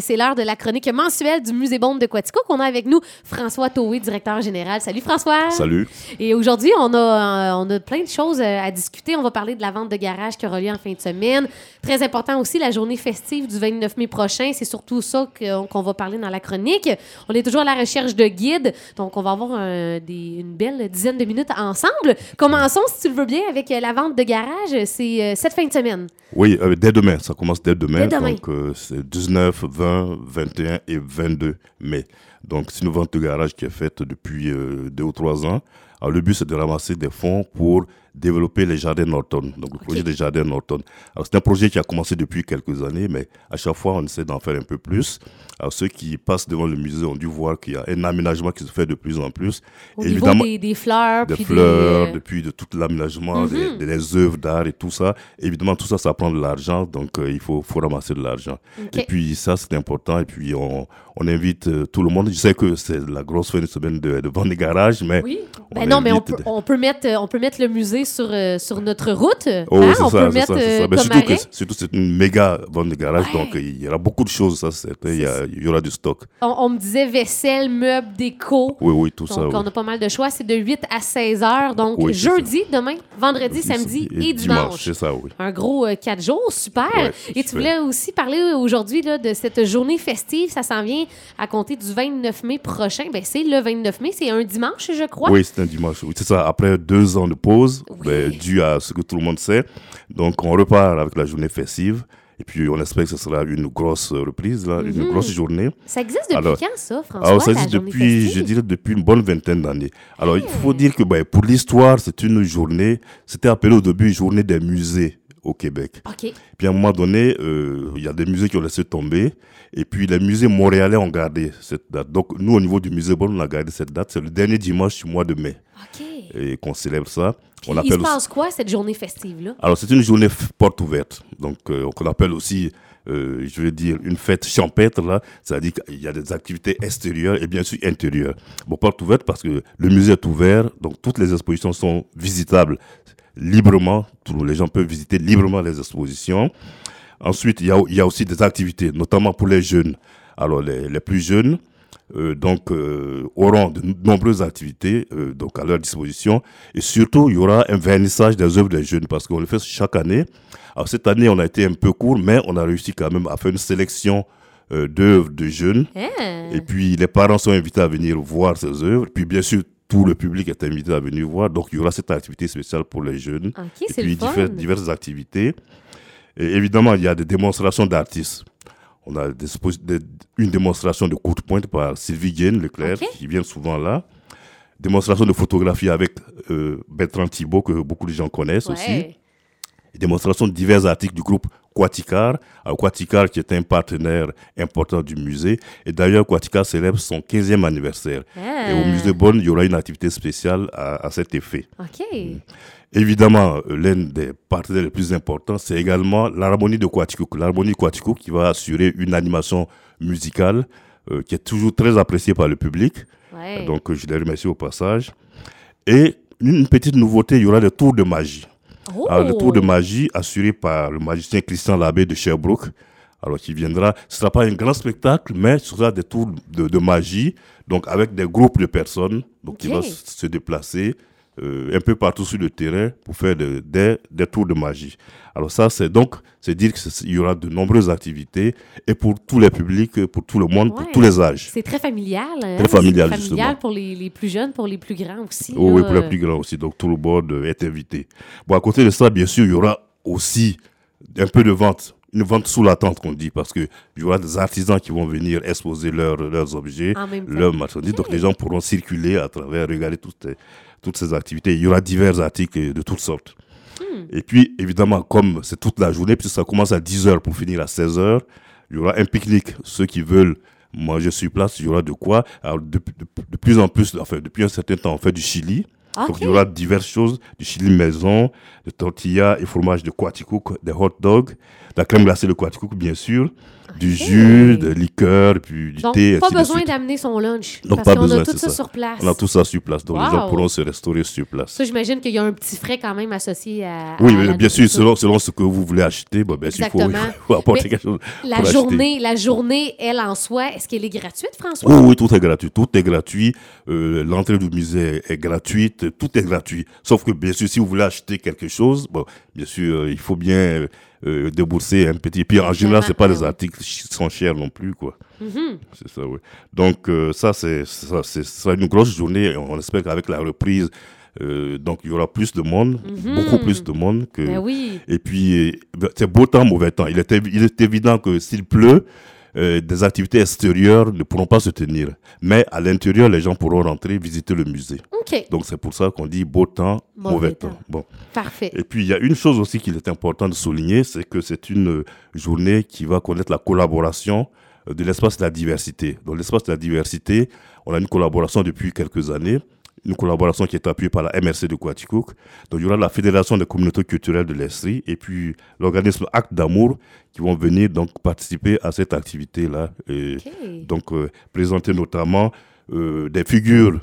et c'est l'heure de la chronique mensuelle du Musée Bombe de Quatico qu'on a avec nous François Taué, directeur général. Salut François. Salut. Et aujourd'hui, on a, euh, on a plein de choses euh, à discuter. On va parler de la vente de garage qui aura lieu en fin de semaine. Très important aussi, la journée festive du 29 mai prochain. C'est surtout ça que- qu'on va parler dans la chronique. On est toujours à la recherche de guides, donc on va avoir un- des- une belle dizaine de minutes ensemble. Commençons, si tu le veux bien, avec euh, la vente de garage. C'est euh, cette fin de semaine. Oui, euh, dès demain, ça commence dès demain. Dès demain. Donc, euh, c'est 19, 20, 21 et 22 mai. Donc, c'est une vente de garage qui est faite depuis euh, deux ou trois ans. Alors, le but, c'est de ramasser des fonds pour développer les jardins Norton, donc le projet des jardins Norton. Alors, c'est un projet qui a commencé depuis quelques années, mais à chaque fois, on essaie d'en faire un peu plus. Alors, ceux qui passent devant le musée ont dû voir qu'il y a un aménagement qui se fait de plus en plus. Au niveau des, des fleurs, des puis fleurs, des, depuis de tout l'aménagement, Mhm. des, des œuvres d'art et tout ça. Évidemment, tout ça, ça prend de l'argent, donc euh, il faut, faut ramasser de l'argent. Et puis ça, c'est important. Et puis on, on invite euh, tout le monde. Je sais que c'est la grosse fin de semaine de, de vente des garages, mais Oui. Ben non, mais peut, on peut mettre, euh, on peut mettre le musée sur, euh, sur notre route. Oh, hein? c'est On ça, peut mettre ça, ça. euh, comme surtout, que, arrêt. surtout, c'est une méga vente de garage, Ouais. donc euh, il y aura beaucoup de choses, ça. Il y, a- il y aura du stock. On, on me disait vaisselle, meubles, déco. Oui, oui, tout ça. Donc, oui. on a pas mal de choix. C'est de 8 à 16 heures. Donc, Oui, jeudi, demain, vendredi, samedi et, dimanche. C'est ça, oui. Un gros 4 jours, super. Ouais, et tu voulais aussi parler aujourd'hui là, de cette journée festive. Ça s'en vient à compter du 29 mai prochain. Ben, c'est le 29 mai, c'est un dimanche, je crois. Oui, c'est un dimanche. Oui, c'est ça. Après deux ans de pause, Oui. ben, dû à ce que tout le monde sait. Donc, on repart avec la journée festive. Et puis, on espère que ce sera une grosse reprise, là, une Mhm. grosse journée. Ça existe depuis Alors- quand, ça, François? Alors, ça existe depuis, festive? je dirais, depuis une bonne vingtaine d'années. Alors, il faut dire que ben, pour l'histoire, c'est une journée, c'était appelé au début journée des musées au Québec. Puis à un moment donné, euh, il y a des musées qui ont laissé tomber. Et puis les musées montréalais ont gardé cette date. Donc nous, au niveau du musée Bon, on a gardé cette date. C'est le dernier dimanche du mois de mai et qu'on célèbre ça. Puis, on il se aussi- passe quoi, cette journée festive-là? Alors c'est une journée porte ouverte. Donc euh, qu'on appelle aussi, euh, je veux dire, une fête champêtre là. C'est-à-dire qu'il y a des activités extérieures et bien sûr intérieures. Bon, porte ouverte parce que le musée est ouvert. Donc toutes les expositions sont visitables librement. Tous les gens peuvent visiter librement les expositions. Ensuite, il y a, il y a aussi des activités, notamment pour les jeunes. Alors, les, les plus jeunes, euh, donc, euh, auront de nombreuses activités euh, donc à leur disposition. Et surtout, il y aura un vernissage des œuvres des jeunes parce qu'on le fait chaque année. Alors, cette année, on a été un peu court, mais on a réussi quand même à faire une sélection d'œuvres de jeunes. Hein? Et puis, les parents sont invités à venir voir ces œuvres. Puis, bien sûr, tout le public est invité à venir voir. Donc, il y aura cette activité spéciale pour les jeunes OK, et c'est puis divers- diverses activités. Et évidemment, il y a des démonstrations d'artistes. On a des, expos- des- une démonstration de coup de pointe par Sylvie Guéne Leclerc, Ok. qui vient souvent là. Démonstration de photographie avec euh, Bertrand Thibault, que beaucoup de gens connaissent aussi. Ouais. Et démonstration de divers articles du groupe Quaticar. Alors, Quaticar, qui est un partenaire important du musée. Et d'ailleurs, Quaticar célèbre son 15e anniversaire. Et au Ah. musée Bonn, il y aura une activité spéciale à- à cet effet. OK. Évidemment, euh, l'un des partenaires les plus importants, c'est également l'harmonie de Quaticook. L'harmonie Quaticook qui va assurer une animation musicale euh, qui est toujours très appréciée par le public. Ouais. Donc, je les remercie au passage. Et une petite nouveauté, il y aura le tour de magie. Oh! Alors, le tour de magie assuré par le magicien Christian Labbé de Sherbrooke. Alors, qui viendra, ce ne sera pas un grand spectacle, mais ce sera des tours de, de magie, donc avec des groupes de personnes, donc qui vont se déplacer euh, un peu partout sur le terrain pour faire de- des, des tours de magie. Alors ça, c'est donc, c'est dire qu'il y aura de nombreuses activités, et pour tous les publics, pour tout le monde, Ouais. pour tous les âges. C'est très familial. hein? Très familial, C'est familial justement. pour les, les plus jeunes, pour les plus grands aussi. Oh, oui, pour les plus grands aussi. Donc, tout le monde est invité. Bon, à côté de ça, bien sûr, il y aura aussi un peu de vente. Une vente sous la tente, qu'on dit, parce que il y aura des artisans qui vont venir exposer leurs, leurs objets, leurs marchandises. Donc, les gens pourront circuler à travers, regarder toutes, ces- toutes ces activités. Il y aura divers articles de toutes sortes. Hmm. Et puis, évidemment, comme c'est toute la journée, puisque ça commence à 10h pour finir à 16h, il y aura un pique-nique. Ceux qui veulent manger sur place, il y aura de quoi. Alors, de, de- de plus en plus, enfin, depuis un certain temps, on fait du chili. Donc, OK. il y aura diverses choses, du chili maison, de tortilla et fromage de Quaticook, des hot dogs, de la crème glacée de Quaticook, bien sûr. Du jus, de liqueur, puis du Donc, thé. pas besoin d'amener son lunch. Donc, parce pas qu'on besoin, a tout ça, ça. sur place. On a tout ça sur place, donc les gens pourront se restaurer sur place. Ça, j'imagine qu'il y a un petit frais quand même associé à. Oui, à mais la bien sûr, selon, selon ce que vous voulez acheter, bon, bien sûr, il faut, faut apporter Mais quelque chose. La pour acheter. journée, la journée, elle en soi, est-ce qu'elle est gratuite, François? Oui, oui, tout est gratuit. Tout est gratuit. Euh, L'entrée du musée est gratuite. Tout est gratuit. Sauf que, bien sûr, si vous voulez acheter quelque chose, bon, bien sûr, euh, il faut bien euh, euh, débourser un petit. Puis en général, c'est pas des articles qui sont chers non plus, quoi. Mhm. C'est ça, oui. Donc, euh, ça, c'est ça, sera une grosse journée. On espère qu'avec la reprise, euh, donc, il y aura plus de monde, Mhm. beaucoup plus de monde que. Ben oui. Et puis, euh, c'est beau temps, mauvais temps. Il est, il est évident que s'il pleut, euh, des activités extérieures ne pourront pas se tenir. Mais à l'intérieur, les gens pourront rentrer, visiter le musée. Donc, c'est pour ça qu'on dit beau temps, Mauvais mauvais, temps. temps. Bon. Parfait. Et puis, il y a une chose aussi qu'il est important de souligner, c'est que c'est une euh, journée qui va connaître la collaboration euh, de l'espace de la diversité. Dans l'espace de la diversité, on a une collaboration depuis quelques années, une collaboration qui est appuyée par la MRC de Quaticook. Donc, il y aura la Fédération des communautés culturelles de l'Estrie et puis l'organisme Acte d'amour qui vont venir donc participer à cette activité-là. Et donc euh, présenter notamment euh, des figures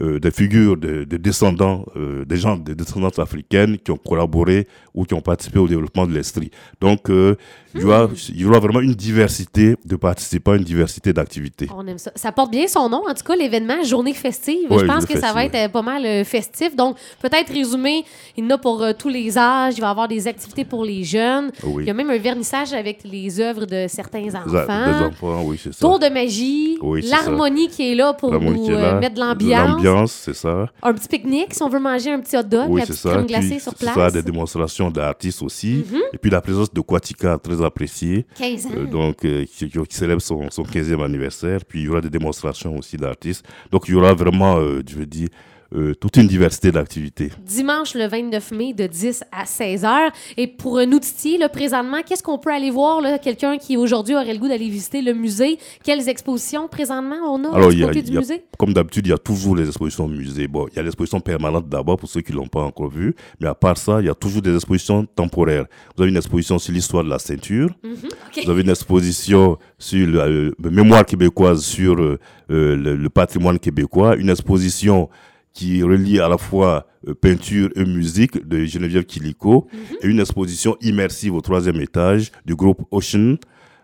euh, des figures de, de descendants euh, des gens de descendances africaines qui ont collaboré ou qui ont participé au développement de l'Estrie. Donc euh, il, y aura, il y aura vraiment une diversité de participants, une diversité d'activités. On aime ça. Ça porte bien son nom, en tout cas, l'événement Journée festive. Ouais, Je pense que ça va être pas mal festif. Donc, peut-être résumé, il y en a pour tous les âges. Il va y avoir des activités pour les jeunes. Oui. Il y a même un vernissage avec les œuvres de certains enfants. des enfants, oui, c'est ça. Tour de magie, Oui, l'harmonie qui est là pour nous là, mettre de l'ambiance. C'est ça. Un petit pique-nique si on veut manger un petit hot dog, Oui, la petite crème Puis, glacée sur c'est place. ça, des démonstrations d'artistes aussi. Mhm. Et puis la présence de Quatica, très appréciée. 15 ans. Euh, donc euh, qui, célèbre son, son 15e anniversaire. Puis il y aura des démonstrations aussi d'artistes. Donc il y aura vraiment, euh, je veux dire, euh, toute une diversité d'activités. Dimanche le 29 mai de 10 à 16 heures. Et pour nous titiller, là, présentement, qu'est-ce qu'on peut aller voir? Quelqu'un qui aujourd'hui aurait le goût d'aller visiter le musée. Quelles expositions présentement on a Alors, du il y a- côté il du y a- musée? Comme d'habitude, il y a toujours les expositions au musée. Bon, il y a l'exposition permanente d'abord pour ceux qui l'ont pas encore vue. Mais à part ça, il y a toujours des expositions temporaires. Vous avez une exposition sur l'histoire de la ceinture. OK. Vous avez une exposition sur la euh, mémoire québécoise, sur euh, euh, le, le patrimoine québécois, une exposition qui relie à la fois euh, peinture et musique de Geneviève Kiliko, Mhm. et une exposition immersive au troisième étage du groupe Ocean.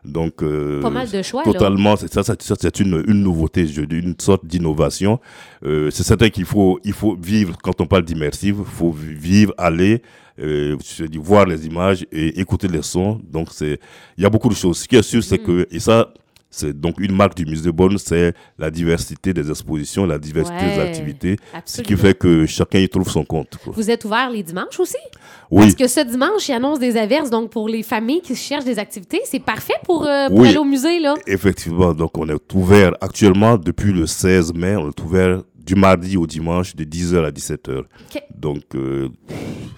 Donc, euh, Pas mal de choix. Totalement, c'est ça, ça, ça, c'est une, une nouveauté, une sorte d'innovation. Euh, c'est certain qu'il faut, il faut vivre, quand on parle d'immersive, il faut vi- vivre, aller, euh, voir les images et écouter les sons. Donc, c'est, il y a beaucoup de choses. Ce qui est sûr, c'est que, et ça, c'est donc une marque du musée Bonne, c'est la diversité des expositions, la diversité des activités, ce qui fait que chacun y trouve son compte. quoi. Vous êtes ouvert les dimanches aussi? Oui, Parce que ce dimanche, il annonce des averses. Donc, pour les familles qui cherchent des activités, c'est parfait pour, euh, pour Oui. aller au musée, là. effectivement. Donc, on est ouvert actuellement depuis le 16 mai, on est ouvert du mardi au dimanche de 10h à 17h. OK. Donc, euh,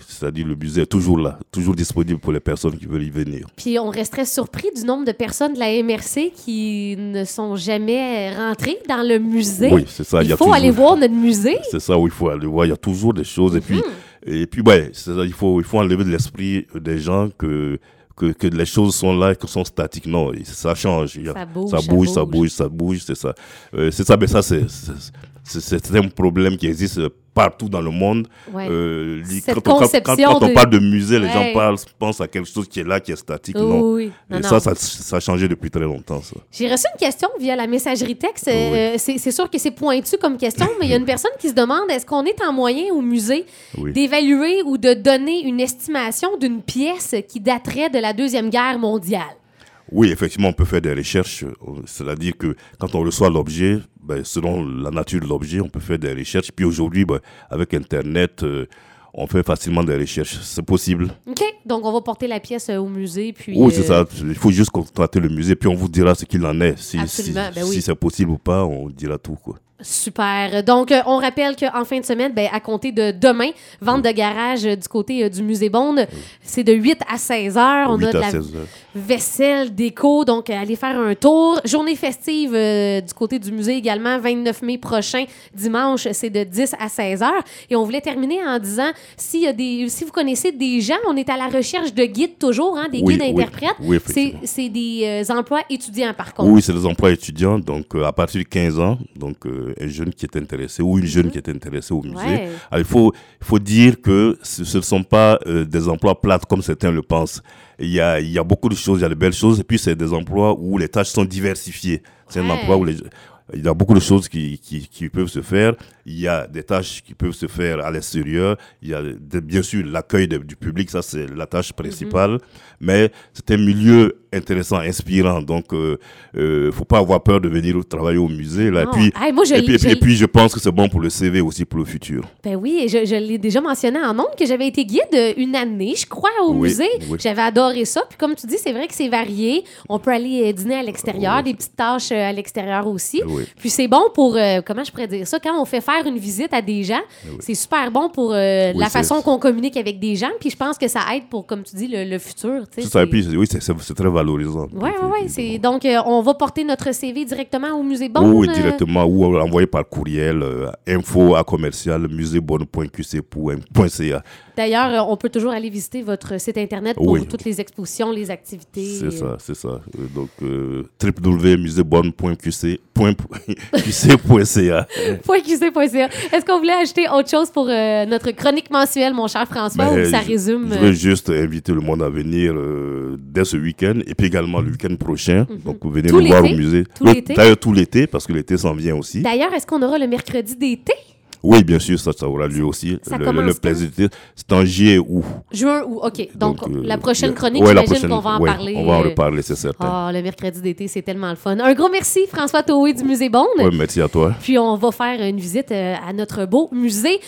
c'est-à-dire le musée est toujours là, toujours disponible pour les personnes qui veulent y venir. Puis on resterait surpris du nombre de personnes de la MRC qui ne sont jamais rentrées dans le musée. Oui, c'est ça. Il faut toujours- aller voir notre musée. C'est ça où il faut aller voir. Il y a toujours des choses. Et puis, Mhm. et puis ouais, ça, il faut, il faut enlever de l'esprit des gens que, que, que les choses sont là, que sont statiques. Non, et ça change. Ça bouge, ça bouge, ça bouge. ça bouge, c'est ça. Euh, c'est ça, mais ça, c'est un problème qui existe partout dans le monde. Ouais. Euh, Cette quand, on, quand- conception quand- quand on parle de musée, les Ouais. gens parlent, pensent à quelque chose qui est là, qui est statique. Oui, non. oui. Non, Et non. ça, ça, ça a changé depuis très longtemps. J'ai reçu une question via la messagerie texte. Euh, c'est sûr que c'est pointu comme question, mais il y a une personne qui se demande est-ce qu'on est en moyen au musée d'évaluer ou de donner une estimation d'une pièce qui daterait de la Deuxième Guerre mondiale? Oui, effectivement, on peut faire des recherches. C'est-à-dire que quand on reçoit l'objet, ben, selon la nature de l'objet, on peut faire des recherches. Puis aujourd'hui, ben, avec Internet, euh, on fait facilement des recherches. C'est possible. OK. Donc, on va porter la pièce euh, au musée. Puis, Oui, c'est euh, ça. Il faut juste contacter le musée, puis on vous dira ce qu'il en est. Si, si, Absolument, ben oui. si c'est possible ou pas, on dira tout. Quoi. Super. Donc, euh, on rappelle qu'en fin de semaine, ben, à compter de demain, vente de garage euh, du côté euh, du Musée Bond, c'est de 8 à 16 heures. On 8 a de à la 16 heures. vaisselle, déco, donc euh, allez faire un tour. Journée festive euh, du côté du musée également, 29 mai prochain, dimanche, c'est de 10 à 16 heures. Et on voulait terminer en disant, s'il y a des, si vous connaissez des gens, on est à la recherche de guides toujours, hein, des Oui, guides oui, interprètes. oui, c'est, effectivement. c'est des euh, emplois étudiants par contre. Oui, c'est des emplois étudiants, donc euh, à partir de 15 ans, donc euh, un jeune qui est intéressé ou une jeune qui est intéressée au musée. Mhm. Ouais. Alors, il, faut, faut dire que ce ce ne sont pas euh, des emplois plates comme certains le pensent. Il y, a, il y a beaucoup de choses, il y a de belles choses, et puis c'est des emplois où les tâches sont diversifiées. C'est un Ouais. emploi où les, il y a beaucoup de choses qui, qui, qui peuvent se faire. Il y a des tâches qui peuvent se faire à l'extérieur. Il y a de- bien sûr l'accueil du public, ça c'est la tâche principale. Mais c'est un milieu intéressant, inspirant. Donc, il euh, euh, faut pas avoir peur de venir travailler au musée. Là. Et, puis, Hey, moi, je et, puis, et puis- je et puis, je pense que c'est bon pour le CV aussi pour le futur. Ben oui, et je, je l'ai déjà mentionné en nombre que j'avais été guide euh, une année, je crois, au Oui, musée. oui. J'avais adoré ça. Puis comme tu dis, c'est vrai que c'est varié. On peut aller euh, dîner à l'extérieur, Oui. des petites tâches euh, à l'extérieur aussi. Oui. Puis c'est bon pour, euh, comment je pourrais dire ça, quand on fait faire une visite à des gens, c'est super bon pour euh, Oui, la façon qu'on communique avec des gens. Puis je pense que ça aide pour, comme tu dis, le, le futur. ça, puis, oui, c'est- très valorisant. Ouais. euh, c'est- Donc, euh, on va porter notre CV directement au musée Bond. oui, directement, ou envoyer par courriel, info à commercial, musébonne.qc.ca. D'ailleurs, on peut toujours aller visiter votre site Internet pour Oui. toutes les expositions, les activités. C'est ça, c'est ça. Donc, euh, www.musébonne.qc.ca. .qc.ca. Est-ce qu'on voulait ajouter autre chose pour euh, notre chronique mensuelle, mon cher François, Mais ou ça résume? Je veux juste inviter le monde à venir euh, dès ce week-end et puis également le week-end prochain. Donc, vous venez Tout nous voir au musée. D'ailleurs, tout l'été, parce que l'été s'en vient aussi. D'ailleurs, est-ce qu'on aura le mercredi d'été? Oui, bien sûr, ça, ça aura lieu aussi. Ça le, le plaisir c'est en juillet ou. Juin ou... OK. Donc, euh, la prochaine chronique, ouais, j'imagine qu'on va en ouais, parler. On va en reparler, c'est certain. Ah, le mercredi d'été, c'est tellement le fun. Un gros merci, François Toé du Musée Bond. Ouais, merci à toi. Puis on va faire une visite euh, à notre beau musée.